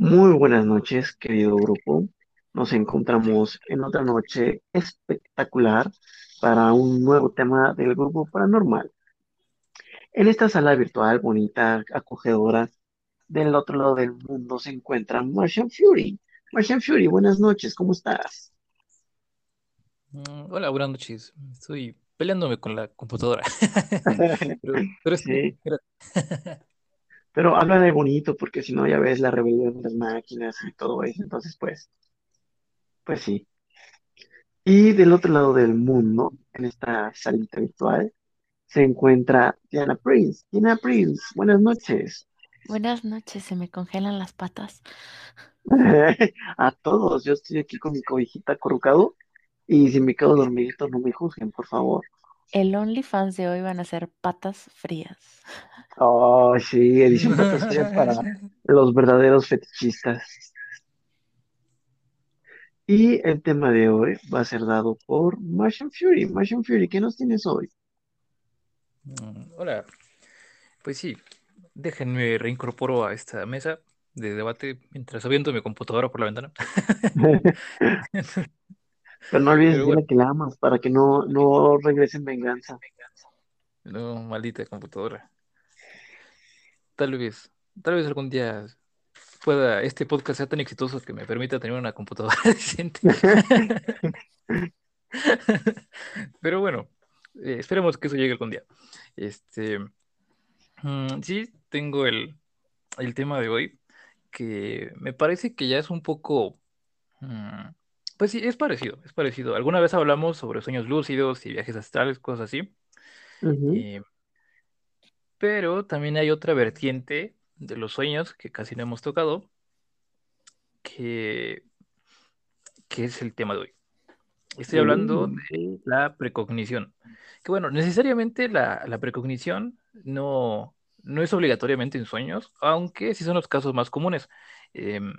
Muy buenas noches, querido grupo. Nos encontramos en otra noche espectacular para un nuevo tema del grupo paranormal. En esta sala virtual bonita, acogedora, del otro lado del mundo se encuentra Martian Fury. Martian Fury, buenas noches, ¿cómo estás? Mm, Hola, buenas noches. Estoy peleándome con la computadora. Pero, pero sí, pero habla de bonito porque si no ya ves la rebelión de las máquinas y todo eso. Entonces, pues, pues sí. Y del otro lado del mundo, en esta salita virtual, se encuentra Diana Prince. Diana Prince, buenas noches. Buenas noches, se me congelan las patas. A todos, yo estoy aquí con mi cobijita acurrucado y si me quedo dormidito no me juzguen, por favor. El OnlyFans de hoy van a ser patas frías. Oh, sí, edición patas frías para los verdaderos fetichistas. Y el tema de hoy va a ser dado por Martian Fury. Martian Fury, ¿qué nos tienes hoy? Mm, Hola, pues sí, déjenme reincorporo a esta mesa de debate mientras aviento mi computadora por la ventana. Pero no olvides bueno, decirle que la amas para que no, no regrese en venganza. no, maldita computadora. Tal vez, tal vez algún día pueda este podcast sea tan exitoso que me permita tener una computadora decente. Pero bueno, eh, esperemos que eso llegue algún día. Este, mm, sí, tengo el, el tema de hoy, que me parece que ya es un poco, mm, pues sí, es parecido, es parecido. Alguna vez hablamos sobre sueños lúcidos y viajes astrales, cosas así, eh, pero también hay otra vertiente de los sueños que casi no hemos tocado, que, que es el tema de hoy. Estoy hablando Uh, de la precognición. Que bueno, necesariamente la, la precognición no, no es obligatoriamente en sueños, aunque sí son los casos más comunes. Em,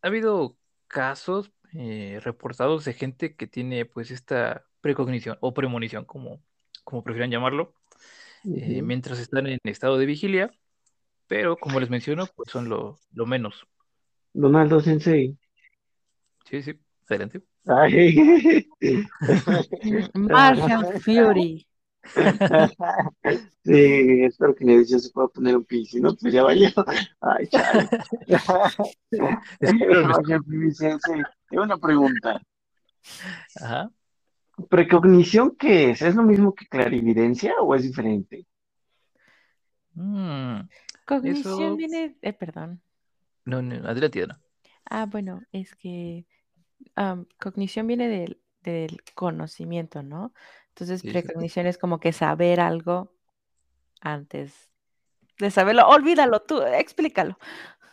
ha habido casos eh, reportados de gente que tiene pues esta precognición o premonición, como, como prefieran llamarlo, eh, mientras están en estado de vigilia, pero como les menciono, pues son lo, lo menos. Donaldo Sensei. Sí, sí, adelante. Martian Fury. Sí, espero que en edición se pueda poner un pi, si no, pues ya valió. Ay, chale. No tengo una pregunta. Ajá. ¿Precognición qué es? ¿Es lo mismo que clarividencia o es diferente? Mm, Cognición eso, viene, eh, perdón. no, no, adelante, Diana. Ah, bueno, es que am, cognición viene del, del conocimiento, ¿no? Entonces, Sí, sí. precognición es como que saber algo antes de saberlo. Olvídalo tú, explícalo.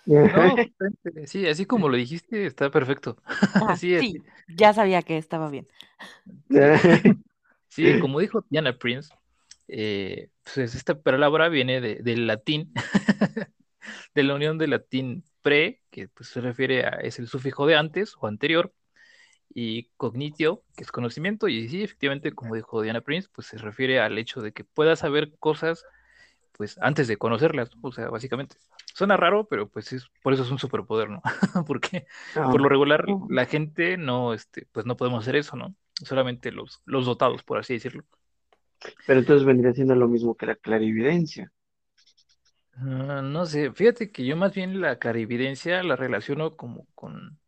No, sí, así como lo dijiste, está perfecto. Ah, Sí, ya sabía que estaba bien. sí. Sí, como dijo Diana Prince, eh, pues esta palabra viene de- del latín, de la unión del latín pre, que pues, se refiere a, es el sufijo de antes o anterior, y cognitio, que es conocimiento, y sí, efectivamente, como dijo Diana Prince, pues se refiere al hecho de que puedas saber cosas pues antes de conocerlas, ¿no? O sea, básicamente. Suena raro, pero pues es, por eso es un superpoder, ¿no? Porque por Ah, lo regular la gente no, este, pues no podemos hacer eso, ¿no? Solamente los, los dotados, por así decirlo. pero entonces vendría siendo lo mismo que la clarividencia. Ah, no sé, fíjate que yo más bien la clarividencia la relaciono como con,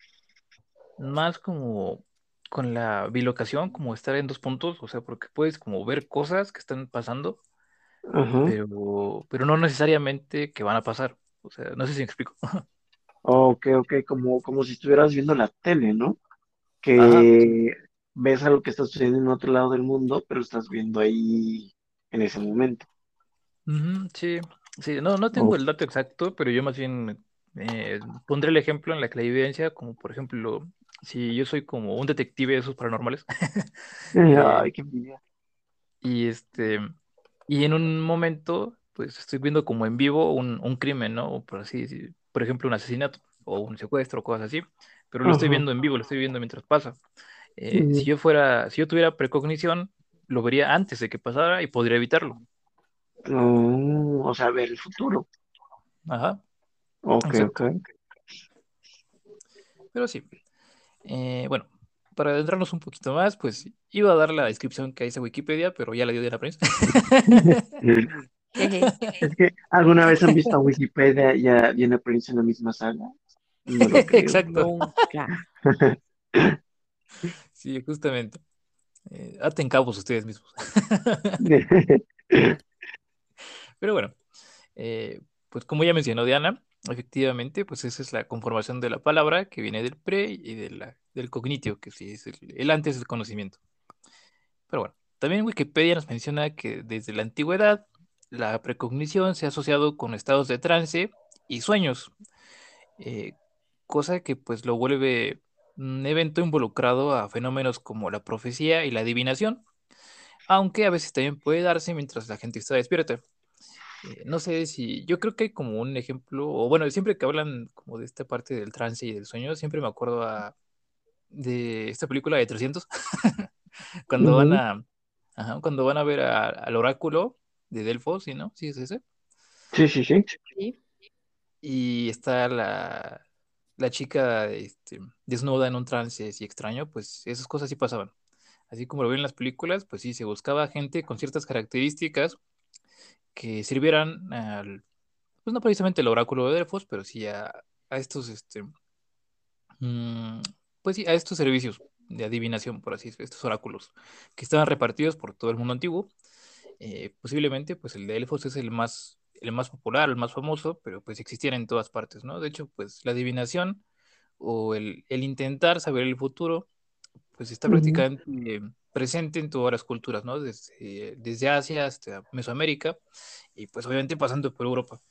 más como con la bilocación, como estar en dos puntos, o sea, porque puedes como ver cosas que están pasando, pero, pero no necesariamente que van a pasar. O sea, no sé si me explico. Ok, ok, como, como si estuvieras viendo la tele, ¿no? Ajá, Que ves algo que está sucediendo en otro lado del mundo, pero estás viendo ahí en ese momento. Sí, sí, no, no tengo Oh, el dato exacto, pero yo más bien eh, pondré el ejemplo en la clarividencia, como por ejemplo, si yo soy como un detective de esos paranormales, eh, ay, qué envidia. y este, y en un momento, pues estoy viendo como en vivo un, un crimen, ¿no? O por así por ejemplo, un asesinato o un secuestro, cosas así, pero lo estoy Ajá. viendo en vivo, lo estoy viendo mientras pasa. Eh, si ujú. yo fuera, si yo tuviera precognición, lo vería antes de que pasara y podría evitarlo. No, o sea, ver el futuro. Ajá, Ok, ok. exacto. Pero sí. Eh, bueno, para adentrarnos un poquito más, pues iba a dar la descripción que hay en Wikipedia, pero ya la dio de la prensa. es que alguna vez han visto a Wikipedia y a Diana Prince en la misma sala. Exacto. sí, justamente. Eh, aten cabos ustedes mismos. Pero bueno, eh, pues como ya mencionó Diana, efectivamente, pues esa es la conformación de la palabra que viene del pre y del cognitio, que sí es el, antes del conocimiento. Pero bueno, también Wikipedia nos menciona que desde la antigüedad la precognición se ha asociado con estados de trance y sueños, eh, cosa que pues lo vuelve un evento involucrado a fenómenos como la profecía y la adivinación, aunque a veces también puede darse mientras la gente está despierta. Eh, no sé si, yo creo que hay como un ejemplo, o bueno, siempre que hablan como de esta parte del trance y del sueño, siempre me acuerdo de esta película de 300, cuando van a, cuando van a ver al oráculo de Delfos, ¿sí, no? ¿Sí es ese? Sí, sí, sí. Y está la, la chica este, desnuda en un trance así extraño, pues esas cosas sí pasaban. Así como lo ven en las películas, pues sí, se buscaba gente con ciertas características que sirvieran al, pues no precisamente el oráculo de Delfos, pero sí a, estos, este, mm, pues sí, a estos servicios de adivinación, por así decirlo, estos oráculos, que estaban repartidos por todo el mundo antiguo. Eh, posiblemente, pues el de Delfos es el más, el más popular, el más famoso, pero pues existían en todas partes, ¿no? De hecho, pues la adivinación o el, intentar saber el futuro, pues está prácticamente presente en todas las culturas, ¿no? Desde, desde Asia hasta Mesoamérica y pues obviamente pasando por Europa.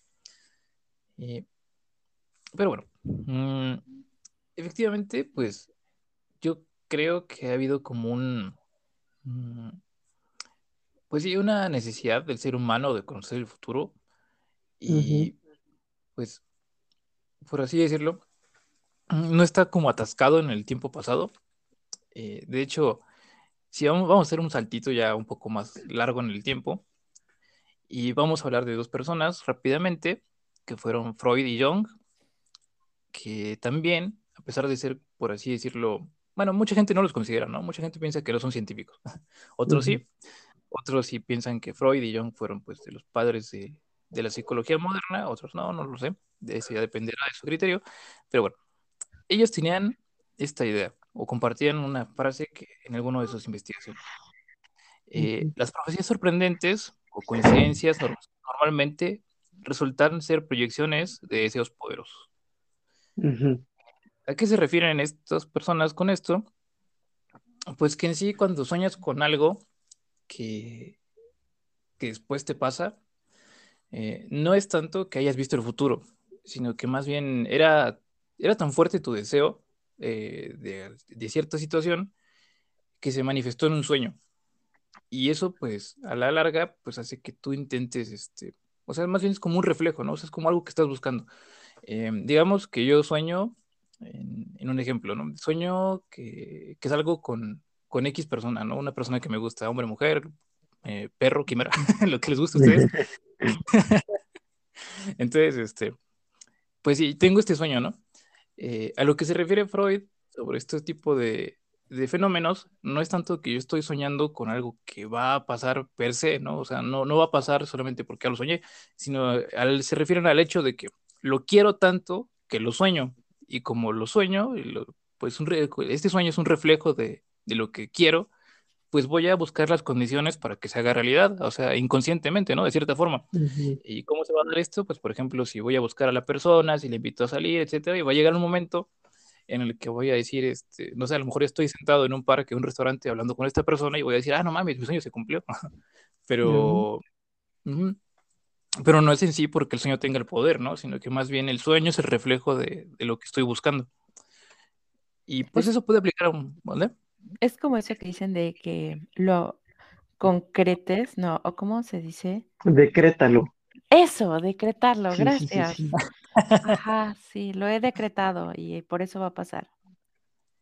pero bueno, mm, efectivamente, pues yo creo que ha habido como un, mm, pues sí, una necesidad del ser humano de conocer el futuro y pues, por así decirlo, no está como atascado en el tiempo pasado. Eh, de hecho, si vamos, a hacer un saltito ya un poco más largo en el tiempo y vamos a hablar de dos personas rápidamente, que fueron Freud y Jung, que también, a pesar de ser, por así decirlo, bueno, mucha gente no los considera, ¿no? Mucha gente piensa que no son científicos, otros sí, otros sí piensan que Freud y Jung fueron pues de los padres de, de la psicología moderna, otros no, no lo sé, de eso ya dependerá de su criterio, pero bueno, ellos tenían esta idea o compartían una frase que, en alguno de sus investigaciones. Eh, las profecías sorprendentes o coincidencias normalmente resultan ser proyecciones de deseos poderosos. ¿A qué se refieren estas personas con esto? Pues que en sí cuando sueñas con algo que, que después te pasa, eh, no es tanto que hayas visto el futuro, sino que más bien era, era tan fuerte tu deseo eh, de, cierta situación que se manifestó en un sueño. Y eso, pues, a la larga, pues hace que tú intentes, este, o sea, más bien es como un reflejo, ¿no? O sea, es como algo que estás buscando. Em, digamos que yo sueño, en, un ejemplo, ¿no? Sueño que, que salgo con, con X persona, ¿no? Una persona que me gusta, hombre, mujer, eh, perro, quimera, lo que les gusta a ustedes. Entonces, este, pues sí, tengo este sueño, ¿no? Eh, a lo que se refiere Freud sobre este tipo de, fenómenos, no es tanto que yo estoy soñando con algo que va a pasar per se, ¿no? O sea, no, no va a pasar solamente porque lo soñé, sino al, se refieren al hecho de que lo quiero tanto que lo sueño. Y como lo sueño, pues este sueño es un reflejo de, de lo que quiero, pues voy a buscar las condiciones para que se haga realidad, o sea, inconscientemente, ¿no? De cierta forma. ¿Y cómo se va a dar esto? Pues, por ejemplo, si voy a buscar a la persona, si le invito a salir, etcétera, y va a llegar un momento en el que voy a decir, este, no sé, a lo mejor estoy sentado en un parque, en un restaurante, hablando con esta persona y voy a decir, ah, no mames, mi sueño se cumplió. Pero, pero no es en sí porque el sueño tenga el poder, ¿no? Sino que más bien el sueño es el reflejo de, de lo que estoy buscando. Y pues eso puede aplicar a un, ¿vale? Es como eso que dicen de que lo concretes, ¿no? ¿O cómo se dice? Decrétalo. Eso, decretarlo, gracias. Ajá, sí, lo he decretado y por eso va a pasar.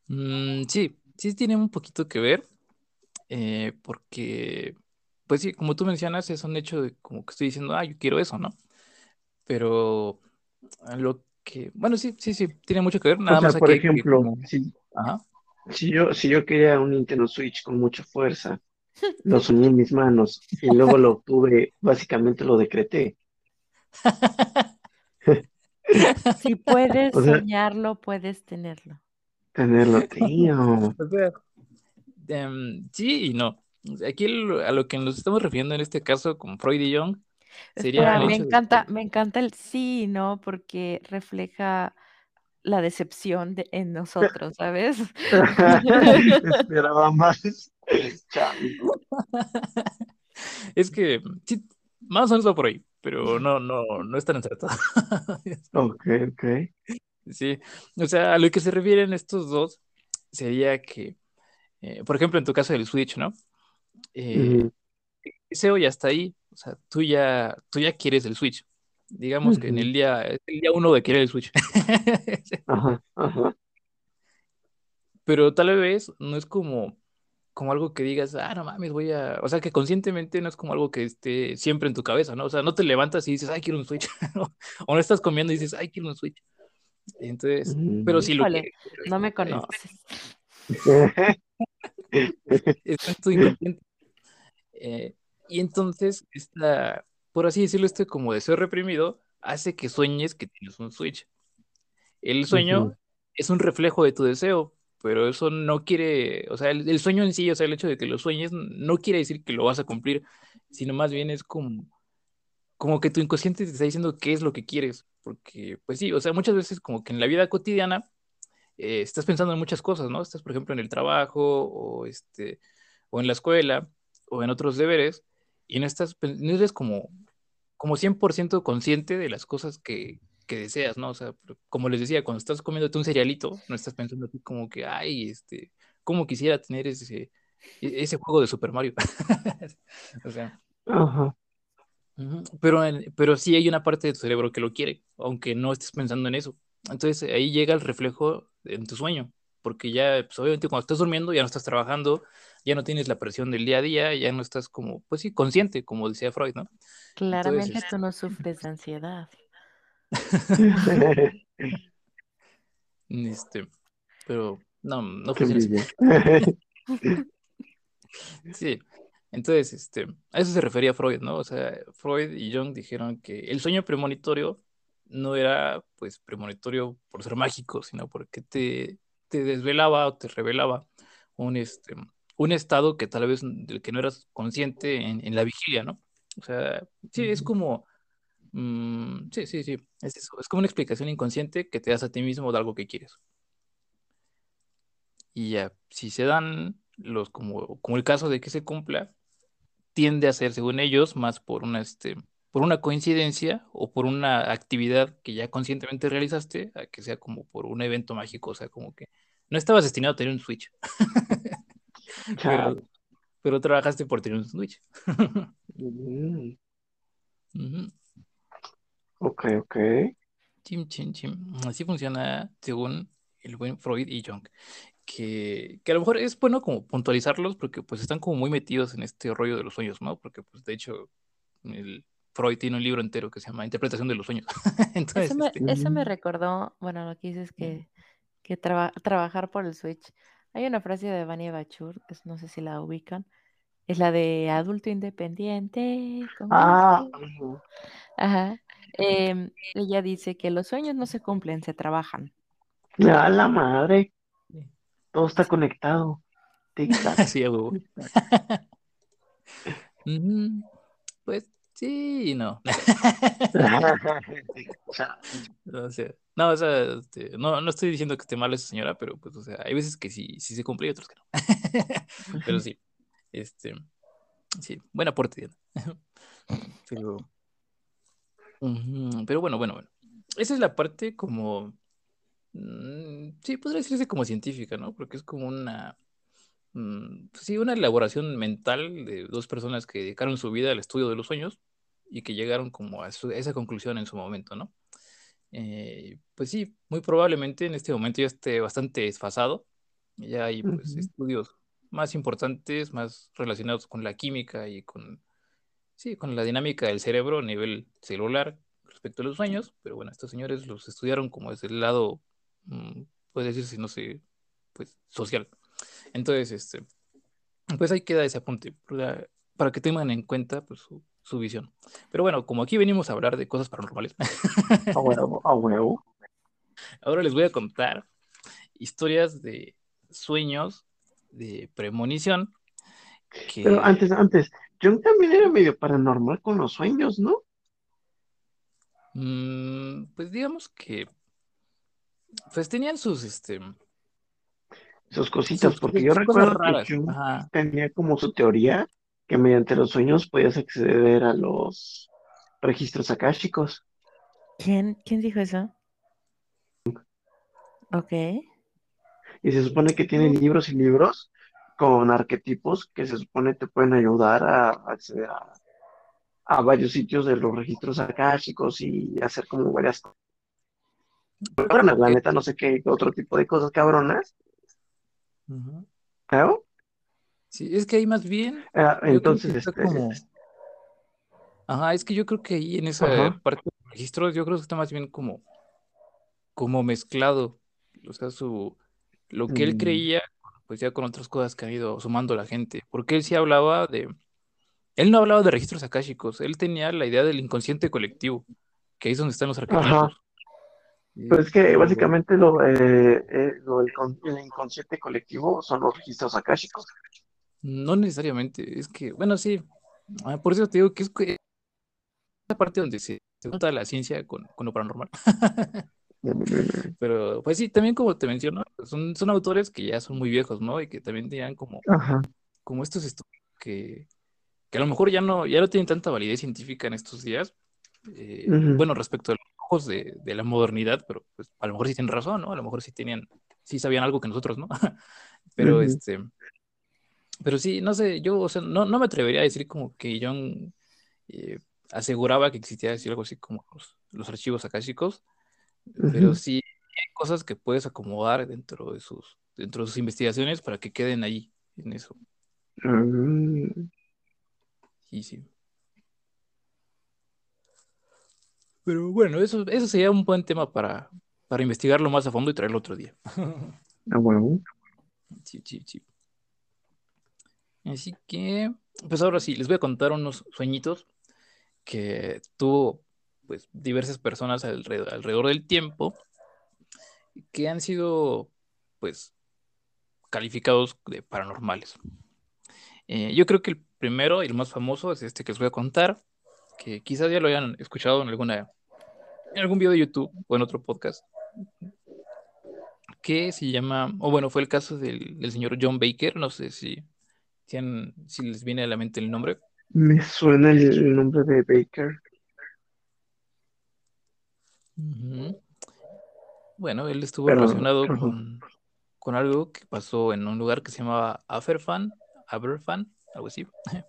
Mm, sí, sí tiene un poquito que ver, eh, porque, pues sí, como tú mencionas, es un hecho de como que estoy diciendo, ah, yo quiero eso, ¿no? Pero lo que, bueno, sí, sí, sí, tiene mucho que ver. Nada O sea, más por aquí que ejemplo, como, si, ajá. Si yo, si yo quería un Nintendo Switch con mucha fuerza, lo soñé en mis manos y luego lo obtuve, básicamente lo decreté. Si puedes O sea, soñarlo, puedes tenerlo. tenerlo, tío. Em, sí y no. Aquí el- a lo que nos estamos refiriendo en este caso con Freud y Jung sería Espera, me de encanta, me encanta el sí, ¿no? Porque refleja la decepción de- en nosotros, ¿sabes? Esperaba más. Es que sí, más o menos va por ahí, pero no, no, no es tan acertado. Ok, ok. Sí, o sea, a lo que se refieren estos dos sería que, eh, por ejemplo, en tu caso del Switch, ¿no? Eh, Ujú, deseo ya está ahí, o sea, tú ya, tú ya quieres el Switch. Digamos que en el día, el día uno de querer el Switch. Ajá, ajá. Pero tal vez no es como, como algo que digas, ah, no mames, voy a. O sea, que conscientemente no es como algo que esté siempre en tu cabeza, ¿no? O sea, no te levantas y dices, ay, quiero un Switch. O no estás comiendo y dices, ay, quiero un Switch. Entonces, pero Mm. sí lo quieres. no me no, conoces. está en tu inconsciente. Eh, y entonces, esta, por así decirlo, este como deseo reprimido hace que sueñes que tienes un Switch. El sueño es un reflejo de tu deseo, pero eso no quiere, o sea, el, el sueño en sí, o sea, el hecho de que lo sueñes no quiere decir que lo vas a cumplir, sino más bien es como, como que tu inconsciente te está diciendo qué es lo que quieres, porque, pues sí, o sea, muchas veces como que en la vida cotidiana eh, estás pensando en muchas cosas, ¿no? Estás, por ejemplo, en el trabajo o, este, o en la escuela o en otros deberes y no estás, pen- no eres como, como 100% consciente de las cosas que, que deseas, ¿no? O sea, como les decía, cuando estás comiéndote un cerealito, no estás pensando así como que, ay, este, cómo quisiera tener ese, e- ese juego de Super Mario. O sea, Ajá. Pero, pero sí hay una parte de tu cerebro que lo quiere, aunque no estés pensando en eso. Entonces ahí llega el reflejo en tu sueño, porque ya, pues obviamente cuando estás durmiendo ya no estás trabajando, ya no tienes la presión del día a día, ya no estás como, pues sí, consciente, como decía Freud, ¿no? Entonces, Claramente este, tú no sufres de ansiedad. este, pero no, no funciona. Sí, entonces, este, a eso se refería Freud, ¿no? O sea, Freud y Jung dijeron que el sueño premonitorio no era, pues, premonitorio por ser mágico, sino porque te, te desvelaba o te revelaba un, este, un estado que tal vez del que no eras consciente en, en la vigilia, ¿no? O sea, sí, es como, mm, sí, sí, sí, es eso, es como una explicación inconsciente que te das a ti mismo de algo que quieres. Y ya, si se dan los, como, como el caso de que se cumpla, tiende a ser, según ellos, más por una, este, por una coincidencia o por una actividad que ya conscientemente realizaste, a que sea como por un evento mágico, o sea, como que no estabas destinado a tener un Switch, pero, pero trabajaste por tener un Switch. Mm, Ujú. Ok, ok. Chim, chim, chim. Así funciona según el buen Freud y Jung. Que, que a lo mejor es bueno como puntualizarlos porque pues están como muy metidos en este rollo de los sueños, ¿no? Porque pues de hecho el Freud tiene un libro entero que se llama Interpretación de los sueños. Eso Entonces, me, este, eso me recordó, bueno, lo que dices que, que traba- trabajar por el Switch. Hay una frase de Vania Bachur, es- no sé si la ubican, es la de adulto independiente, Ah, ajá. Em, ella dice que los sueños no se cumplen, se trabajan. A la madre. Todo está conectado. Sí. Pues sí y no. Chale. No, o sea, este, no, no estoy diciendo que esté mal esa señora, pero pues, o sea, hay veces que sí, sí se cumple y otros que no. Pero sí, este, sí, buen aporte, Diana. Pero, pero bueno, bueno, bueno. Esa es la parte como, mm, sí, podría decirse como científica, ¿no? Porque es como una, mm, pues sí, una elaboración mental de dos personas que dedicaron su vida al estudio de los sueños y que llegaron como a, su- a esa conclusión en su momento, ¿no? Eh, pues sí, muy probablemente en este momento ya esté bastante desfasado. Ya hay pues estudios más importantes, más relacionados con la química y con, sí, con la dinámica del cerebro a nivel celular, respecto a los sueños, pero bueno, estos señores los estudiaron como desde el lado, mm, puede decirse, no sé, pues social. Entonces, este, pues ahí queda ese apunte para, para que tengan en cuenta pues, su, su visión. Pero bueno, como aquí venimos a hablar de cosas paranormales, A huevo, a huevo. ahora les voy a contar historias de sueños, de premonición, que Pero antes, antes, John también era medio paranormal con los sueños, ¿no? mm, pues digamos que pues tenían sus este Sus cositas, sus, porque sus yo recuerdo que. Jung tenía como su teoría que mediante los sueños podías acceder a los registros akáshicos. ¿Quién, quién dijo eso? Ok. Y se supone que tiene libros y libros con arquetipos que se supone te pueden ayudar a acceder a, a varios sitios de los registros akáshicos y hacer como varias cosas. cabronas, la neta, no sé qué otro tipo de cosas cabronas, Ujú. ¿claro? Sí, es que ahí más bien, Ah, entonces, está este, como, ajá, es que yo creo que ahí en esa ajá, parte de los registros, yo creo que está más bien como, como mezclado, o sea, su, lo que él mm, creía, pues ya con otras cosas que han ido sumando la gente, porque él sí hablaba de, él no hablaba de registros akáshicos, él tenía la idea del inconsciente colectivo, que ahí es donde están los ajá. arquetipos, Pues es que básicamente lo, eh, eh, lo el inconsciente colectivo son los registros akáshicos. No necesariamente, es que, bueno, sí, ah, por eso te digo que es que esa parte donde se, se junta la ciencia con, con lo paranormal. Pero pues sí, también como te menciono, son, son autores que ya son muy viejos, ¿no? Y que también tenían como, Ajá. como estos estudios que, que a lo mejor ya no, ya no tienen tanta validez científica en estos días. eh, bueno, respecto a los ojos de, de la modernidad, pero pues a lo mejor sí tienen razón, ¿no? A lo mejor sí tenían, sí sabían algo que nosotros, ¿no? Pero este, pero sí, no sé, yo, o sea, no, no me atrevería a decir como que John eh, aseguraba que existía así algo así como los, los archivos akáshicos, pero Ujú. sí hay cosas que puedes acomodar dentro de sus, dentro de sus investigaciones para que queden ahí, en eso. Mm, Y sí. Pero bueno, eso, eso sería un buen tema para, para investigarlo más a fondo y traerlo otro día. a huevo. Sí, sí, sí. Así que, pues ahora sí, les voy a contar unos sueñitos que tuvo pues diversas personas alrededor, del tiempo que han sido pues calificados de paranormales. Eh, yo creo que el primero y el más famoso es este que les voy a contar, que quizás ya lo hayan escuchado en alguna en algún video de YouTube o en otro podcast, que se llama, o bueno, fue el caso del señor John Baker, no sé si, si, han- si les viene a la mente el nombre. Me suena el, el nombre de Baker. Bueno, él estuvo Pero, relacionado con, con algo que pasó en un lugar que se llamaba Aberfan, Aberfan, algo así.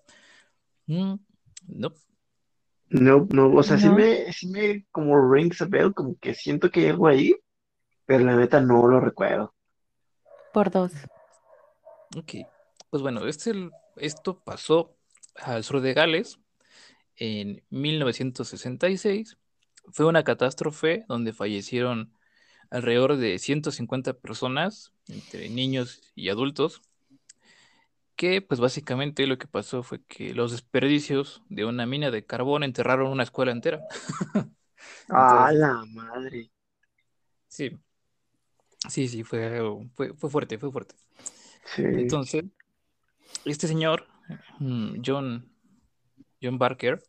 Mm, no, No, no, o sea, sí No. me, sí me como rings a bell, como que siento que hay algo ahí, pero la neta no lo recuerdo. Por dos. ok. Pues bueno, este, esto pasó al sur de Gales en 1966. Fue una catástrofe donde fallecieron alrededor de 150 personas, entre niños y adultos, que pues básicamente lo que pasó fue que los desperdicios de una mina de carbón enterraron una escuela entera. ¡A la madre! sí, sí, sí, fue, fue, fue fuerte, fue fuerte. Sí. Entonces, este señor, mm, John, John Barker,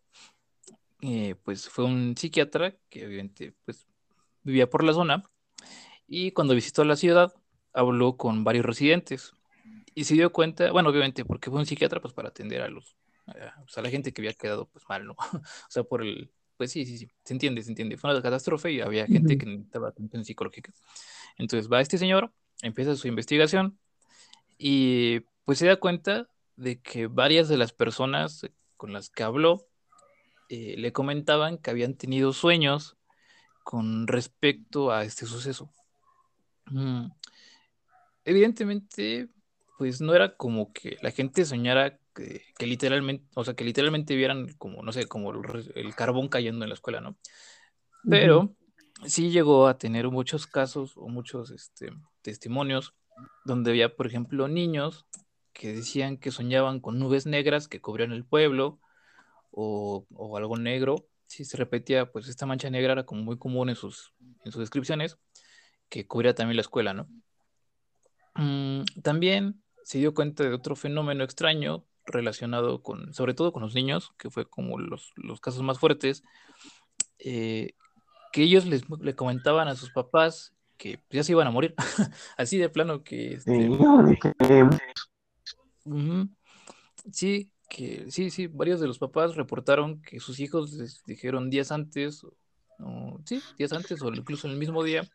eh, pues fue un psiquiatra que obviamente pues vivía por la zona y cuando visitó la ciudad habló con varios residentes y se dio cuenta, bueno, obviamente porque fue un psiquiatra pues para atender a los a, pues, a la gente que había quedado pues mal, ¿no? O sea, por el pues sí, sí, sí, se entiende, se entiende. Fue una catástrofe y había gente Ujú. que necesitaba atención psicológica. Entonces va este señor, empieza su investigación y pues se da cuenta de que varias de las personas con las que habló eh, le comentaban que habían tenido sueños con respecto a este suceso. Mm, Evidentemente, pues no era como que la gente soñara que, que literalmente, o sea, que literalmente vieran como, no sé, como el carbón cayendo en la escuela, ¿no? Pero sí llegó a tener muchos casos o muchos este, testimonios donde había, por ejemplo, niños que decían que soñaban con nubes negras que cubrían el pueblo o, algo negro. Sí, se repetía, pues esta mancha negra era como muy común en sus, en sus descripciones, que cubría también la escuela, ¿no? Mm, también se dio cuenta de otro fenómeno extraño relacionado con, sobre todo con los niños, que fue como los, los casos más fuertes, eh, que ellos les, le comentaban a sus papás que ya se iban a morir, así de plano que... Este, sí, que sí, sí, varios de los papás reportaron que sus hijos les dijeron días antes, o, sí, días antes o incluso en el mismo día,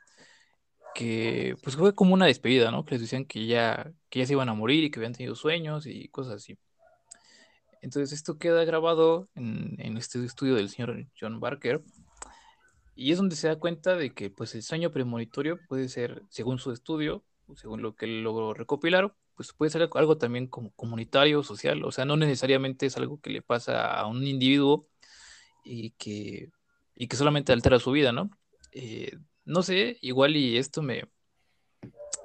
que pues fue como una despedida, ¿no? Que les decían que ya, que ya se iban a morir y que habían tenido sueños y cosas así. Entonces esto queda grabado en, en este estudio del señor John Barker, y es donde se da cuenta de que pues el sueño premonitorio puede ser, según su estudio, según lo que él logró recopilar, pues puede ser algo también como comunitario, social, o sea, no necesariamente es algo que le pasa a un individuo y que, y que solamente altera su vida, ¿no? Eh, no sé, igual y esto me,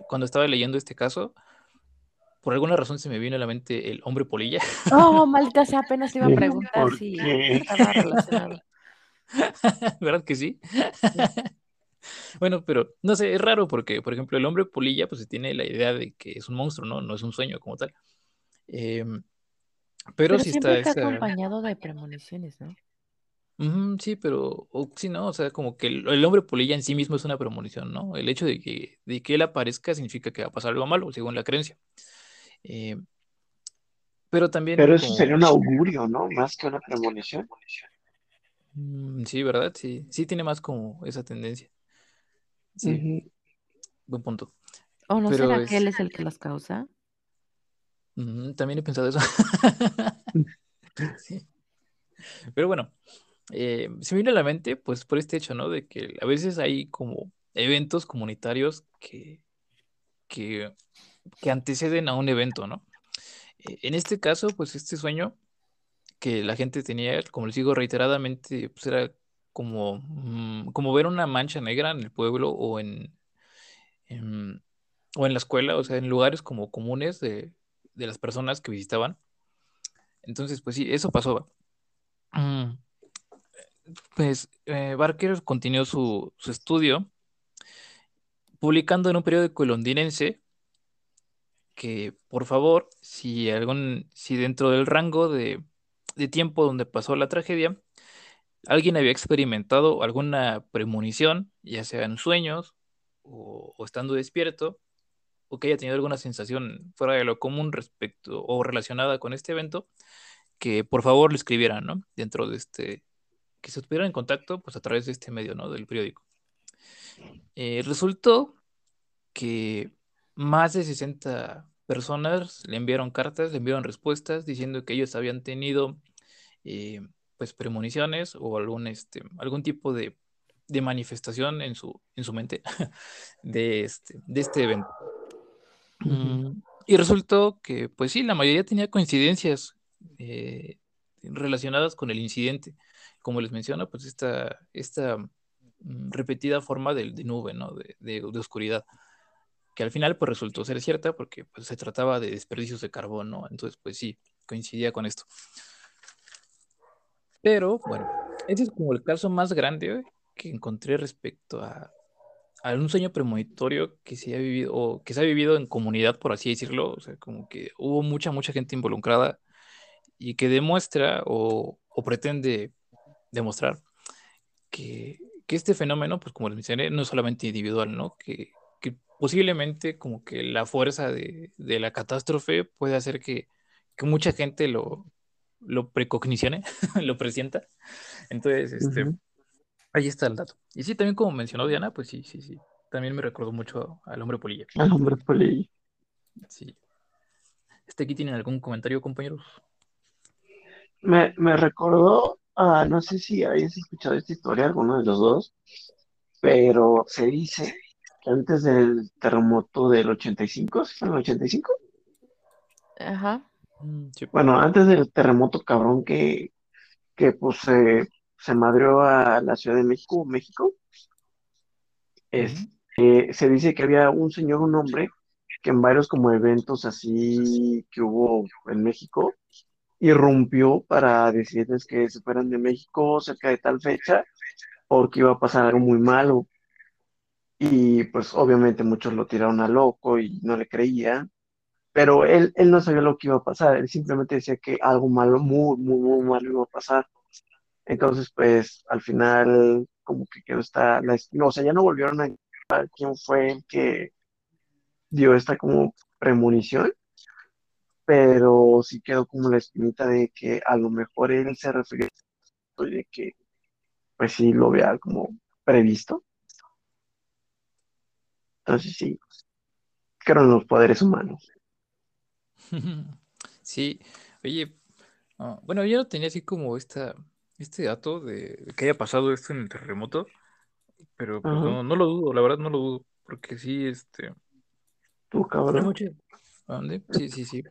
cuando estaba leyendo este caso, por alguna razón se me vino a la mente el hombre polilla. Oh, maldita sea, apenas te iba a preguntar si estaba relacionado. ¿Verdad que sí? Bueno, pero no sé, es raro porque, por ejemplo, el hombre polilla, pues se tiene la idea de que es un monstruo, ¿no? No es un sueño como tal. Em, pero, sí está, está acompañado de premoniciones, ¿no? sí, pero sí, ¿no? O sea, como que el, hombre polilla en sí mismo es una premonición, ¿no? El hecho de que, de que él aparezca significa que va a pasar algo malo, según la creencia. Em, pero también. Pero eso sería un augurio, ¿no? Más que una premonición. Mm, sí, ¿verdad? Sí, sí tiene más como esa tendencia. Sí, buen punto. ¿O no será que él es el que las causa? también he pensado eso. sí. Pero bueno, eh, se me viene a la mente, pues por este hecho, ¿no? De que a veces hay como eventos comunitarios que, que, que anteceden a un evento, ¿no? E, en este caso, pues este sueño que la gente tenía, como les digo reiteradamente, pues era como, mm, como ver una mancha negra en el pueblo o en, o en la escuela, o sea, en lugares como comunes de, las personas que visitaban. Entonces, pues sí, eso pasó. Mm, pues eh, Barker continuó su, su estudio publicando en un periódico londinense que por favor, si algún, si dentro del rango de de tiempo donde pasó la tragedia, alguien había experimentado alguna premonición, ya sea en sueños o, estando despierto, o que haya tenido alguna sensación fuera de lo común respecto o relacionada con este evento, que por favor lo escribieran, ¿no? Dentro de este, que se estuvieran en contacto, pues a través de este medio, ¿no? Del periódico. Eh, resultó que más de 60 personas le enviaron cartas, le enviaron respuestas diciendo que ellos habían tenido eh, pues premoniciones o algún, este, algún tipo de, manifestación en su, en su mente de este, de este evento. Mm, y resultó que, pues sí, la mayoría tenía coincidencias eh, relacionadas con el incidente. Como les menciono, pues esta, esta mm, repetida forma de, nube, ¿no? De, de, oscuridad que al final pues resultó ser cierta porque pues, se trataba de desperdicios de carbón, ¿no? Entonces pues sí, coincidía con esto. Pero bueno, ese es como el caso más grande que encontré respecto a, a, un sueño premonitorio que se ha vivido, o que se ha vivido en comunidad, por así decirlo, o sea, como que hubo mucha, mucha gente involucrada y que demuestra o, o pretende demostrar que, que, este fenómeno, pues como les mencioné, no es solamente individual, ¿no? Que, posiblemente como que la fuerza de, la catástrofe puede hacer que, mucha gente lo, lo precognicione, lo presienta. Entonces, este, ahí está el dato. Y sí, también como mencionó Diana, pues sí, sí, sí. También me recordó mucho al hombre polilla. Al hombre polilla. Sí. ¿Este aquí tienen algún comentario, compañeros? Me, me recordó, no sé si habéis escuchado esta historia, alguno de los dos, pero se dice antes del terremoto del 85, ¿sí fue el 85? Ajá. Mm, bueno, antes del terremoto cabrón que, que pues se se madreó a la Ciudad de México, México. Este, se dice que había un señor, un hombre, que en varios como eventos así que hubo en México, irrumpió para decirles que se fueran de México cerca de tal fecha, porque iba a pasar algo muy malo. Y pues obviamente muchos lo tiraron a loco y no le creían, pero él, él no sabía lo que iba a pasar, él simplemente decía que algo malo, muy, muy, muy malo iba a pasar. Entonces, pues al final, como que quedó esta, la, no, o sea, ya no volvieron a encontrar quién fue el que dio esta como premonición, pero sí quedó como la espinita de que a lo mejor él se refería a de que, pues sí, lo vea como previsto. Entonces sí, creo en los poderes humanos. Sí, oye, ah, bueno, yo no tenía así como esta, este dato de, que haya pasado esto en el terremoto, pero pues, no, no lo dudo, la verdad no lo dudo, porque sí, este, Tú, cabrón. ¿Dónde? Sí, sí, sí.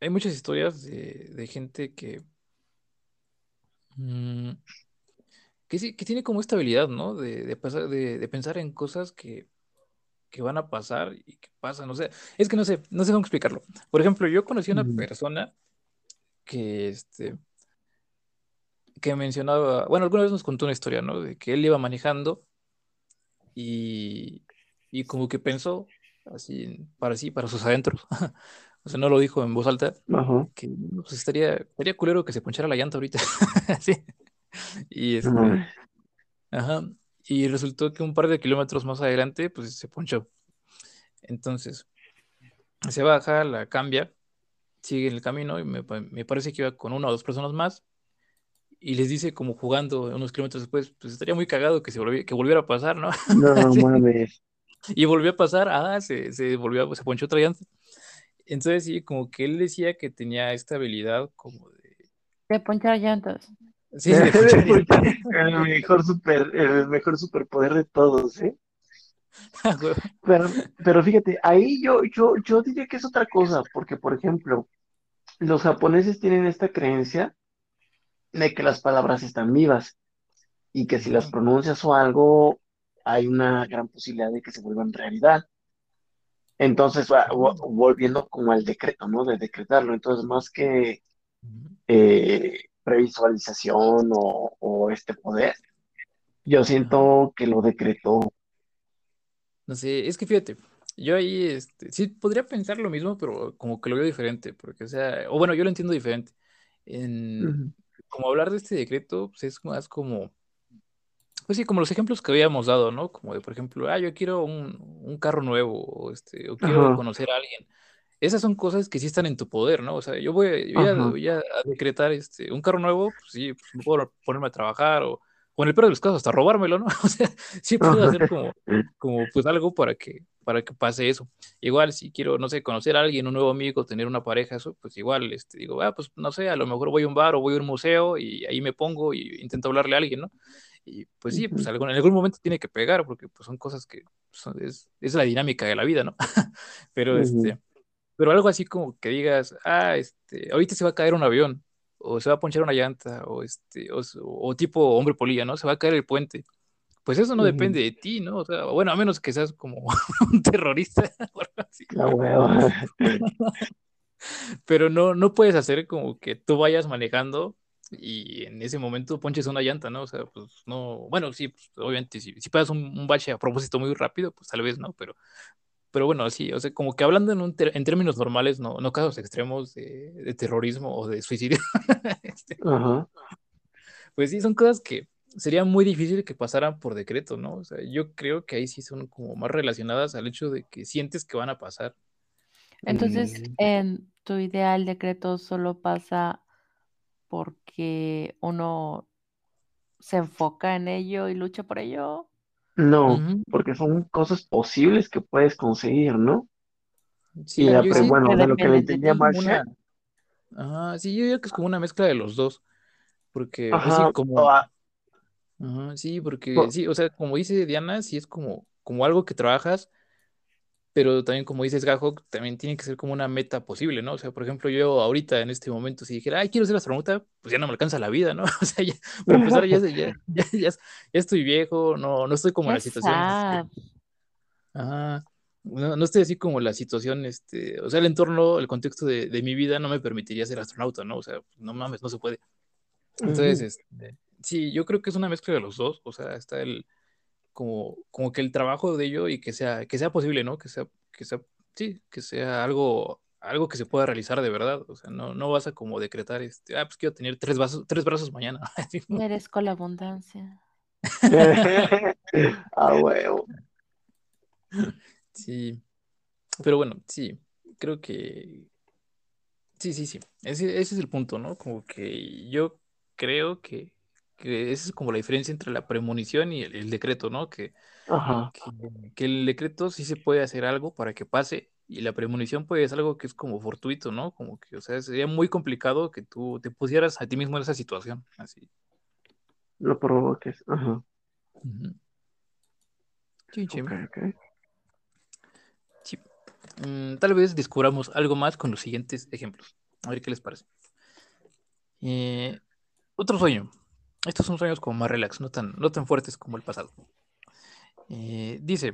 Hay muchas historias de, gente que, mm, que sí, que tiene como esta habilidad, ¿no? De, de pasar, de, de pensar en cosas que, que van a pasar y que pasan. O sea, es que no sé, no sé cómo explicarlo. Por ejemplo, yo conocí a una persona que, este, que mencionaba, bueno, alguna vez nos contó una historia, ¿no? De que él iba manejando y, y como que pensó así, para sí, para sus adentros. o sea, no lo dijo en voz alta, que pues, estaría, estaría culero que se ponchara la llanta ahorita. sí. Y este, ajá. Y resultó que un par de kilómetros más adelante, pues se ponchó. Entonces, se baja, la cambia, sigue en el camino y me, parece que iba con una o dos personas más y les dice como jugando unos kilómetros después, pues estaría muy cagado que se volviera, que volviera a pasar, ¿no? No, mames. Y volvió a pasar, ah, se, se volvió, se ponchó otra llanta. Entonces sí, como que él decía que tenía esta habilidad como de... De ponchar llantas. Sí, el mejor super, el mejor superpoder de todos, ¿eh? pero, pero fíjate, ahí yo, yo, yo diría que es otra cosa, porque por ejemplo, los japoneses tienen esta creencia de que las palabras están vivas y que si las pronuncias o algo, hay una gran posibilidad de que se vuelvan realidad. Entonces, volviendo como al decreto, ¿no? De decretarlo. Entonces, más que eh, previsualización o, este poder, yo siento que lo decretó. No sé, es que fíjate, yo ahí este, sí podría pensar lo mismo, pero como que lo veo diferente, porque, o sea, o bueno, yo lo entiendo diferente. En, Como hablar de este decreto, pues es más como, pues sí, como los ejemplos que habíamos dado, ¿no? Como de, por ejemplo, ah, yo quiero un, carro nuevo, o, este, o quiero conocer a alguien esas son cosas que sí están en tu poder, ¿no? O sea, yo voy, a, decretar este, un carro nuevo, pues sí, pues, puedo ponerme a trabajar o, o en el peor de los casos hasta robármelo, ¿no? O sea, sí puedo hacer como, como pues algo para que, para que pase eso. Igual si quiero, no sé, conocer a alguien, un nuevo amigo, tener una pareja, eso, pues igual, este, digo, ah, pues no sé, a lo mejor voy a un bar o voy a un museo y ahí me pongo y intento hablarle a alguien, ¿no? Y pues sí, pues en algún momento tiene que pegar porque pues son cosas que es, es, la dinámica de la vida, ¿no? Pero este pero algo así como que digas, ah, este, ahorita se va a caer un avión, o se va a ponchar una llanta, o este, o, tipo hombre polilla, ¿no? Se va a caer el puente. Pues eso no depende de ti, ¿no? O sea, bueno, a menos que seas como un terrorista. Pero no, no puedes hacer como que tú vayas manejando y en ese momento ponches una llanta, ¿no? O sea, pues no, bueno, sí, pues, obviamente, si, si pasas un, un, bache a propósito muy rápido, pues tal vez no, pero pero bueno, sí, o sea, como que hablando en, un en términos normales, no, no casos extremos de, terrorismo o de suicidio. Este, pues sí, son cosas que sería muy difícil que pasaran por decreto, ¿no? O sea, yo creo que ahí sí son como más relacionadas al hecho de que sientes que van a pasar. Entonces, mm. en tu ideal decreto solo pasa porque uno se enfoca en ello y lucha por ello. No, porque son cosas posibles que puedes conseguir, ¿no? Sí, bueno, de lo que le entendía Marcia. Ajá, sí, yo diría que es como una mezcla de los dos. Porque, pues sí, como. Ajá, sí, porque, sí, o sea, como dice Diana, sí es como, como algo que trabajas pero también como dices Gajo, también tiene que ser como una meta posible, ¿no? O sea, por ejemplo, yo ahorita en este momento, si dijera, ay, quiero ser astronauta, pues ya no me alcanza la vida, ¿no? O sea, ya, empezar, ya, ya, ya, ya, estoy viejo, no, no estoy como en la situación. Ajá. No, no, estoy así como la situación, este, o sea, el entorno, el contexto de, de, mi vida no me permitiría ser astronauta, ¿no? O sea, no mames, no se puede. Entonces, este, sí, yo creo que es una mezcla de los dos, o sea, está el, como, como que el trabajo de ello y que sea, que sea posible, ¿no? Que sea, que sea, sí, que sea algo, algo que se pueda realizar de verdad, o sea, no, no vas a como decretar, este, ah, pues quiero tener tres brazos, tres brazos mañana. Merezco la abundancia. ah, huevo. Sí, pero bueno, sí, creo que... Sí, sí, sí, ese, ese es el punto, ¿no? Como que yo creo que, que esa es como la diferencia entre la premonición y el, decreto, ¿no? Que, que, que, el decreto sí se puede hacer algo para que pase y la premonición pues es algo que es como fortuito, ¿no? Como que, o sea, sería muy complicado que tú te pusieras a ti mismo en esa situación, así. Lo provoques, ajá. Sí, sí. Mm, tal vez descubramos algo más con los siguientes ejemplos. A ver qué les parece. Eh, otro sueño. Estos son sueños como más relax, no tan, no tan fuertes como el pasado. Eh, dice,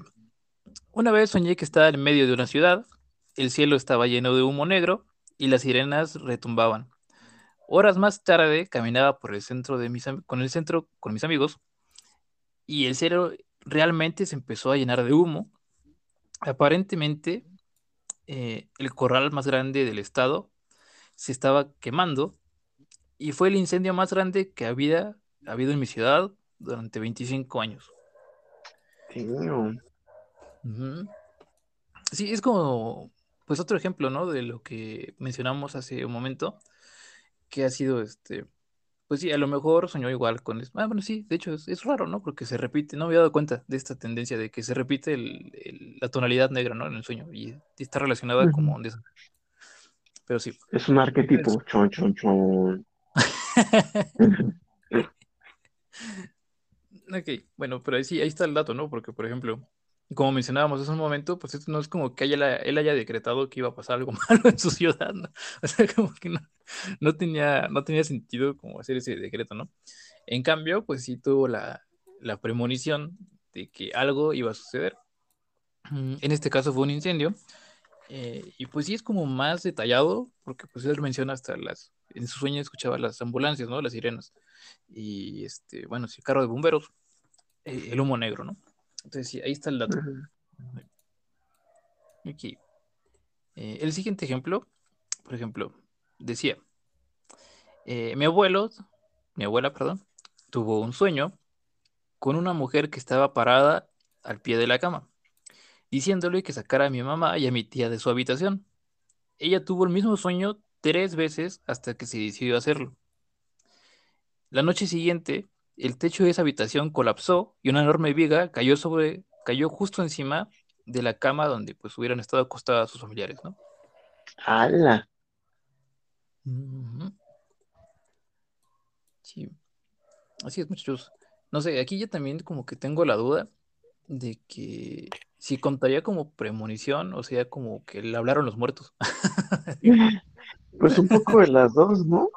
una vez soñé que estaba en medio de una ciudad, el cielo estaba lleno de humo negro y las sirenas retumbaban. Horas más tarde caminaba por el centro de mis, con el centro con mis amigos y el cielo realmente se empezó a llenar de humo. Aparentemente eh, el corral más grande del estado se estaba quemando y fue el incendio más grande que había habido en mi ciudad durante 25 años. Sí, es como, pues otro ejemplo, ¿no? De lo que mencionamos hace un momento, que ha sido este, pues sí, a lo mejor soñó igual con eso. Ah, bueno, sí, de hecho es, raro, ¿no? Porque se repite, no me había dado cuenta de esta tendencia de que se repite la tonalidad negra, ¿no? En el sueño y está relacionada como de Pero sí. Es un arquetipo, chon, chon, chon. ok, bueno, pero ahí sí, ahí está el dato, ¿no? Porque, por ejemplo, como mencionábamos hace un momento, pues esto no es como que haya, él haya decretado que iba a pasar algo malo en su ciudad, ¿no? O sea, como que no, tenía, no tenía sentido como hacer ese decreto, ¿no? En cambio, pues sí tuvo la, premonición de que algo iba a suceder. Mm, en este caso fue un incendio. Eh, y pues sí es como más detallado, porque pues él menciona hasta las, en su sueño escuchaba las ambulancias, ¿no? Las sirenas. Y este, bueno, sí, carro de bomberos, eh, el humo negro, ¿no? Entonces, sí, ahí está el dato. Aquí. Eh, el siguiente ejemplo, por ejemplo, decía, mi abuelo, mi abuela, perdón, tuvo un sueño con una mujer que estaba parada al pie de la cama, diciéndole que sacara a mi mamá y a mi tía de su habitación. Ella tuvo el mismo sueño tres veces hasta que se decidió hacerlo. La noche siguiente, el techo de esa habitación colapsó y una enorme viga cayó sobre, cayó justo encima de la cama donde pues hubieran estado acostadas sus familiares, ¿no? ¡Hala! Sí. Así es, muchachos. No sé, aquí ya también como que tengo la duda de que si contaría como premonición, o sea, como que le hablaron los muertos. pues un poco de las dos, ¿no?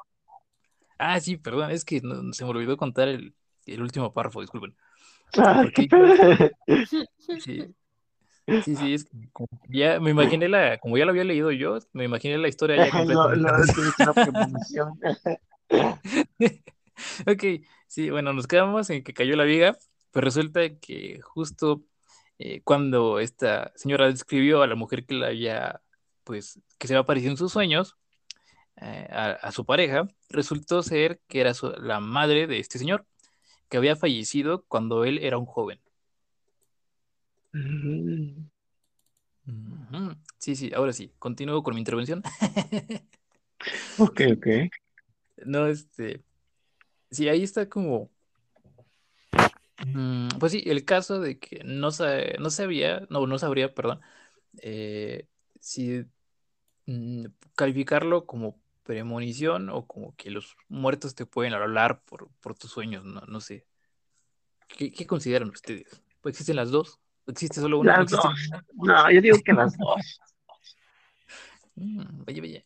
Ah, sí, perdón, es que se me olvidó contar el, último párrafo, disculpen. Ah, sí, sí, sí, es como ya me imaginé la, como ya lo había leído yo, me imaginé la historia ya ok, sí, bueno, nos quedamos en que cayó la viga, pues resulta que justo eh, cuando esta señora describió a la mujer que la había, pues, que se había aparecido en sus sueños, eh, a, su pareja, resultó ser que era la madre de este señor, que había fallecido cuando él era un joven. Sí, sí, ahora sí, continúo con mi intervención. ok, ok. No, este, sí, ahí está como, mm, pues sí, el caso de que no, no sabía, no, no sabría, perdón, eh, si mm, calificarlo como premonición o como que los muertos te pueden hablar por, tus sueños, no, no sé. ¿Qué, consideran ustedes? Pues existen las dos. ¿Existe solo una? ¿No Las dos. No, yo digo que las dos. Mm, vaya, vaya.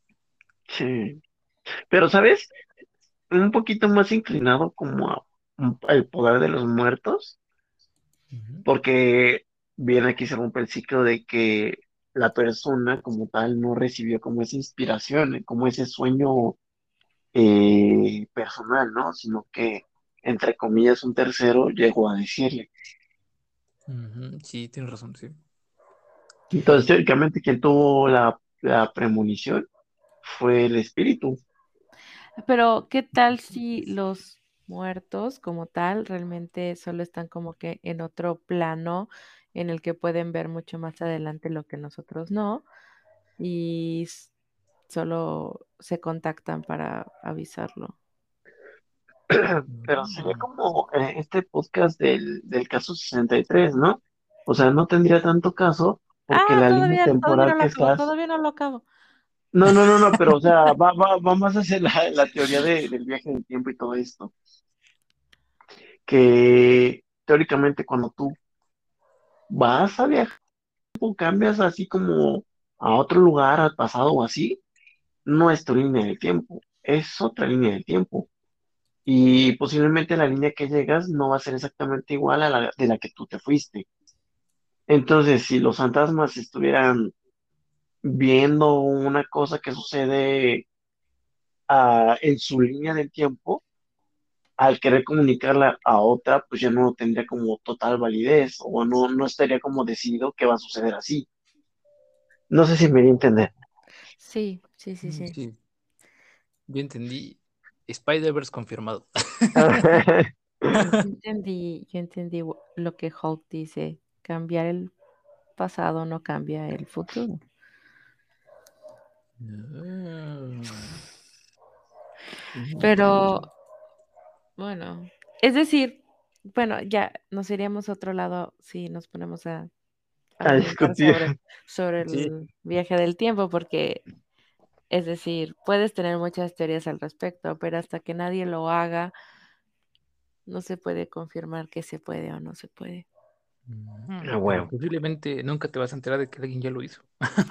Sí. Pero, ¿sabes? Un poquito más inclinado como a el poder de los muertos, porque bien aquí se rompe el ciclo de que la persona como tal no recibió como esa inspiración, como ese sueño eh, personal, ¿no? Sino que, entre comillas, un tercero llegó a decirle. Sí, tienes razón, sí. Entonces, teóricamente, quien tuvo la, la premonición fue el espíritu. Pero, ¿qué tal si los muertos como tal realmente solo están como que en otro plano en el que pueden ver mucho más adelante lo que nosotros no y solo se contactan para avisarlo? Pero sería como eh, este podcast del, del caso 63, ¿no? O sea, no tendría tanto caso porque Ah, la línea todavía, todavía no temporal lo que acabo, estás... todavía no lo acabo. No, no, no, no, pero o sea, va, va, va la, teoría de- del viaje del tiempo y todo esto. Que teóricamente cuando tú vas a viajar cambias así como a otro lugar, al pasado o así, no es tu línea del tiempo, es otra línea del tiempo. Y posiblemente la línea que llegas no va a ser exactamente igual a la de la que tú te fuiste. Entonces, si los fantasmas estuvieran viendo una cosa que sucede ah, en su línea del tiempo, al querer comunicarla a otra, pues ya no tendría como total validez o no, no estaría como decidido que va a suceder así. No sé si me di a entender. Sí, sí, sí, Mm, sí. Sí, yo entendí. Spider-Verse confirmado. Yo entendí, yo entendí lo que Hulk dice, cambiar el pasado no cambia el futuro. Ah. Pero bueno, es decir, bueno, ya nos iríamos a otro lado si nos ponemos a A discutir. sobre, sobre Sí. el viaje del tiempo, porque es decir, puedes tener muchas teorías al respecto, pero hasta que nadie lo haga, no se puede confirmar que se puede o no se puede. Ujú, Ah, posiblemente nunca te vas a enterar de que alguien ya lo hizo.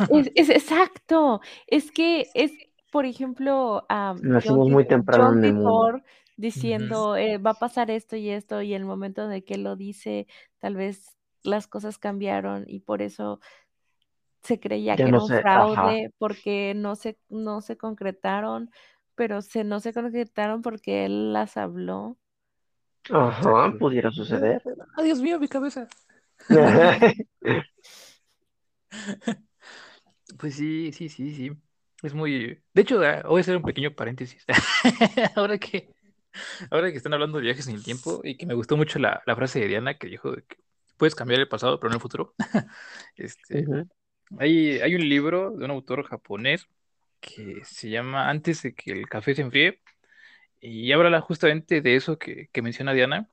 Es, es exacto. Es que es, por ejemplo, John, Nacimos muy temprano John en el mundo. Diciendo eh, va a pasar esto y esto, y el momento de que lo dice, tal vez las cosas cambiaron y por eso se creía Ya que no era un sé, ajá, fraude porque no se, no se concretaron, pero se, no se concretaron porque él las habló. ajá, pudiera suceder. ¡Ay, Dios mío, mi cabeza! Pues sí, sí, sí, sí. Es muy. De hecho, ah, voy a hacer un pequeño paréntesis. Ahora que, ahora que están hablando de viajes en el tiempo y que me gustó mucho la, la frase de Diana que dijo que puedes cambiar el pasado, pero no el futuro. Este, hay, hay un libro de un autor japonés que se llama Antes de que el café se enfríe y habla justamente de eso que, que menciona Diana.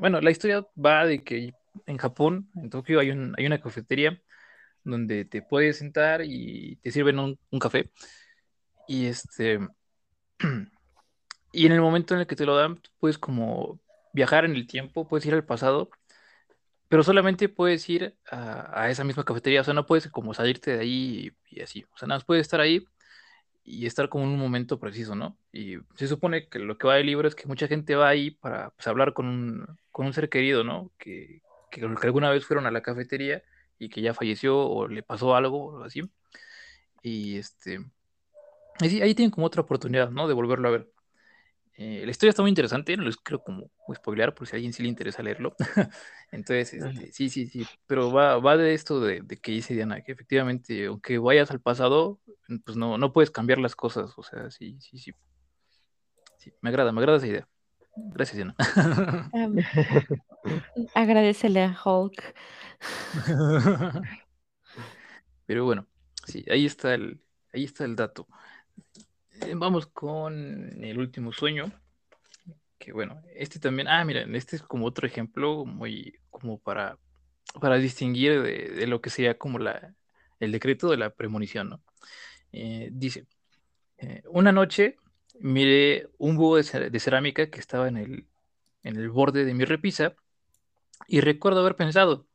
Bueno, la historia va de que en Japón, en Tokio, hay un, hay una cafetería donde te puedes sentar y te sirven un, café. Y este, y en el momento en el que te lo dan, puedes como viajar en el tiempo, puedes ir al pasado, pero solamente puedes ir a, a esa misma cafetería, o sea, no puedes como salirte de ahí y, y así, o sea, nada más puedes estar ahí y estar como en un momento preciso, ¿no? Y se supone que lo que va del libro es que mucha gente va ahí para pues, hablar con un, con un ser querido, ¿no? Que, que, alguna vez fueron a la cafetería y que ya falleció o le pasó algo o así. Y este, ahí tienen como otra oportunidad, ¿no? De volverlo a ver. Eh, la historia está muy interesante, no les quiero como spoilear por si a alguien sí le interesa leerlo. Entonces, este, sí, sí, sí, pero va, va de esto de, de que dice Diana, que efectivamente, aunque vayas al pasado, pues no, no puedes cambiar las cosas, o sea, sí, sí, sí. Sí, me agrada, me agrada esa idea. Gracias, Diana. Am, agradecele a Hulk. Pero bueno, sí, ahí está el, ahí está el dato. Eh, Vamos con el último sueño. Que bueno, este también, ah, miren, este es como otro ejemplo muy como para, para distinguir de, lo que sería como la, el decreto de la premonición, ¿no? Eh, dice, eh, una noche miré un búho de, ce- de cerámica que estaba en el, en el borde de mi repisa Y recuerdo haber pensado,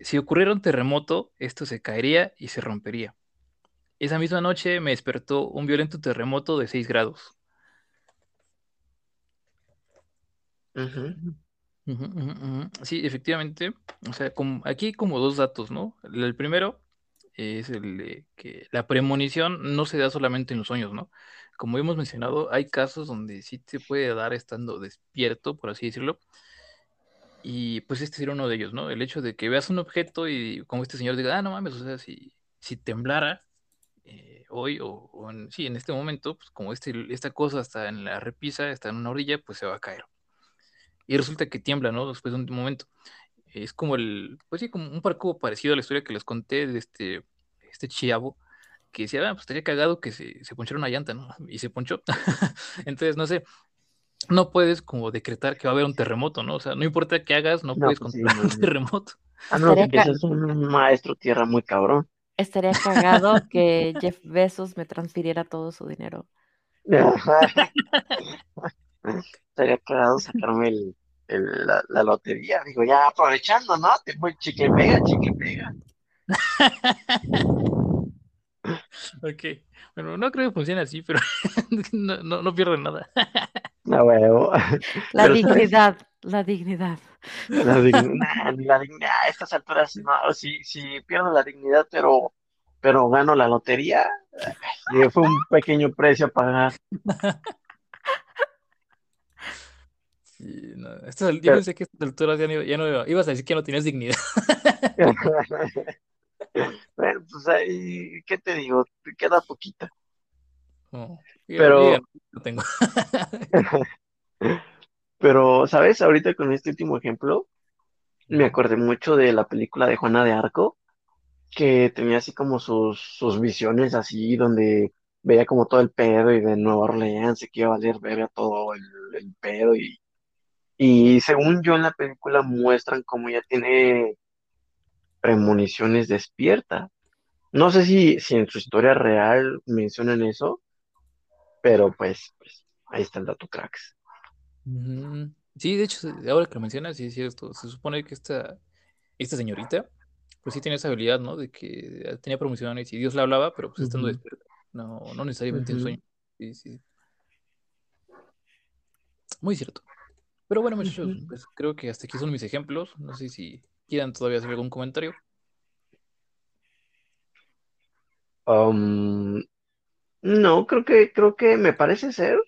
si ocurriera un terremoto, esto se caería y se rompería. Esa misma noche me despertó un violento terremoto de 6 grados. Sí, efectivamente. O sea, como, aquí hay como dos datos, ¿no? El, el primero es el de que la premonición no se da solamente en los sueños, ¿no? Como hemos mencionado, hay casos donde sí te puede dar estando despierto, por así decirlo. Y pues este sería uno de ellos, ¿no? El hecho de que veas un objeto y como este señor diga, ah, no mames, o sea, si, si temblara eh, hoy o, o en, sí, en este momento, pues como este, esta cosa está en la repisa, está en una orilla, pues se va a caer. Y resulta que tiembla, ¿no? Después de un momento. Es como el, pues sí, como un poco parecido a la historia que les conté de este, este chavo, que decía, ah, pues estaría cagado que se, se ponchara una llanta, ¿no? Y se ponchó. Entonces, no sé, no puedes como decretar que va a haber un terremoto, ¿no? O sea, no importa qué hagas, no No, puedes pues sí, controlar no, un terremoto. A menos que seas un maestro tierra muy cabrón. Estaría cagado que Jeff Bezos me transfiriera todo su dinero. Estaría cagado sacarme el, el- la, la lotería. Digo, ya aprovechando, ¿no? Te voy chicle y pega, chicle y pega. Ok. Bueno, no creo que funcione así, pero no, no, no pierden nada. No, huevo. La dignidad, la dignidad. La dignidad, la dignidad, a estas alturas, no, si, si pierdo la dignidad, pero, pero gano la lotería, ay, fue un pequeño precio a pagar. Sí, no, al- yo Pero- pensé que a estas alturas ya no, ya no ibas a decir que no tenías dignidad. Bueno, pues ahí, ¿qué te digo? Te queda poquita. Pero- tengo. Pero, ¿sabes? Ahorita con este último ejemplo, me acordé mucho de la película de Juana de Arco, que tenía así como sus, sus visiones así, donde veía como todo el pedo y de Nueva Orleans, y que iba a valer verga todo el, el pedo y, y según yo en la película muestran cómo ella tiene premoniciones despierta. No sé si, si en su historia real mencionan eso, pero pues, pues ahí está el dato, cracks. Ujú. Sí, de hecho, ahora que lo mencionas, sí es cierto. Se supone que esta, esta señorita, pues sí tiene esa habilidad, ¿no? De que tenía promociones y Dios le hablaba, pero pues estando Ujú. despierta. No, no necesariamente en Ujú. sueño. Sí, sí. Muy cierto. Pero bueno, muchachos, Ujú. pues creo que hasta aquí son mis ejemplos. No sé si quieran todavía hacer algún comentario. Um, no, creo que, creo que me parece ser,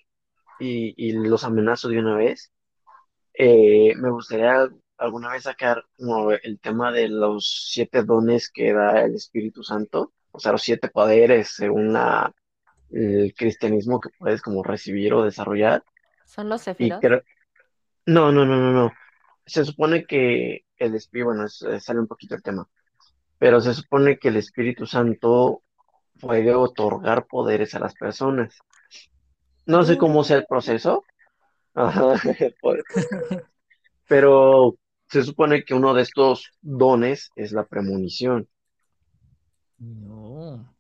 y, y los amenazo de una vez. Eh, me gustaría alguna vez sacar como el tema de los siete dones que da el Espíritu Santo, o sea, los siete poderes según la, el cristianismo que puedes como recibir o desarrollar. ¿Son los Sefirot? creo, no, no, no, no, no. Se supone que el Espíritu, bueno, es- eh, sale un poquito el tema, pero se supone que el Espíritu Santo puede otorgar poderes a las personas. No sé cómo sea el proceso, ajá, pero se supone que uno de estos dones es la premonición. No.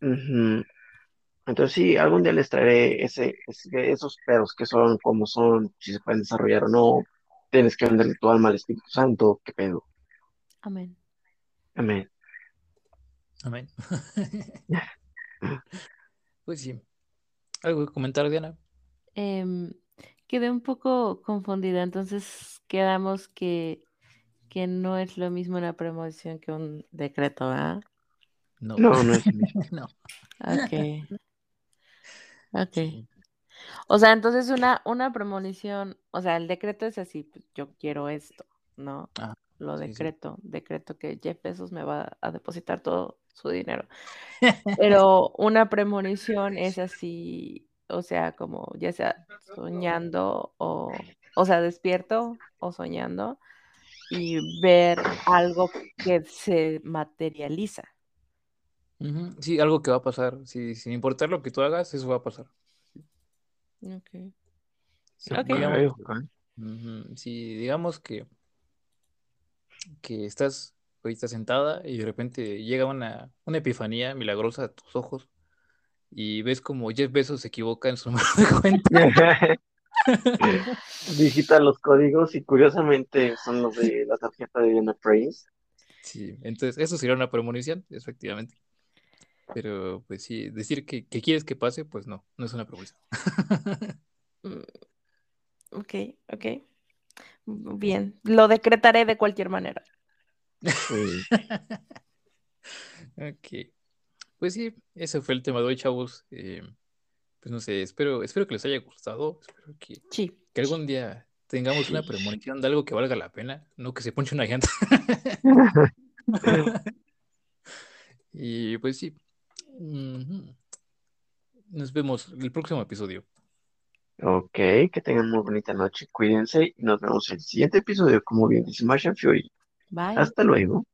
Ujú. Entonces sí, algún día les traeré ese, ese- esos pedos que son, cómo son, si se pueden desarrollar o no. Tienes que venderle tu alma al Espíritu Santo, qué pedo. Amén. Amén. Amén. Pues sí. ¿Algo que comentar, Diana? Em, quedé un poco confundida, entonces quedamos que, que no es lo mismo una premonición que un decreto, ¿ah? No. No, no es el mismo. No. Ok. Ok. Sí. O sea, entonces una, una premonición, o sea, el decreto es así, pues, yo quiero esto, ¿no? Ah, Lo sí, sí. decreto, decreto que Jeff Bezos me va a depositar todo su dinero. Pero una premonición es así, o sea, como ya sea soñando o, o sea, despierto o soñando y ver algo que se materializa. Sí, algo que va a pasar. Sí, sin importar lo que tú hagas, eso va a pasar. Ok. Sí, Ok. digamos, Ok, ok. ujú, sí, digamos que, que estás ahorita sentada y de repente llega una, una epifanía milagrosa a tus ojos y ves como Jeff Bezos se equivoca en su número de cuenta Digita los códigos y curiosamente son los de la tarjeta de Diana Prince. Sí, entonces eso sería una premonición, efectivamente. Pero pues sí, decir que, que quieres que pase, pues no, no es una premonición. Mm, Ok, ok. Bien, lo decretaré de cualquier manera. Sí. Ok. Pues sí, ese fue el tema de hoy, chavos. Eh, pues no sé, espero, espero que les haya gustado. Espero que, Sí. que algún día tengamos una premonición de algo que valga la pena, no que se ponche una llanta. Y pues sí. Nos vemos el próximo episodio. Ok, que tengan muy bonita noche, cuídense y nos vemos en el siguiente episodio, como bien dice Martian Fury. Hasta luego.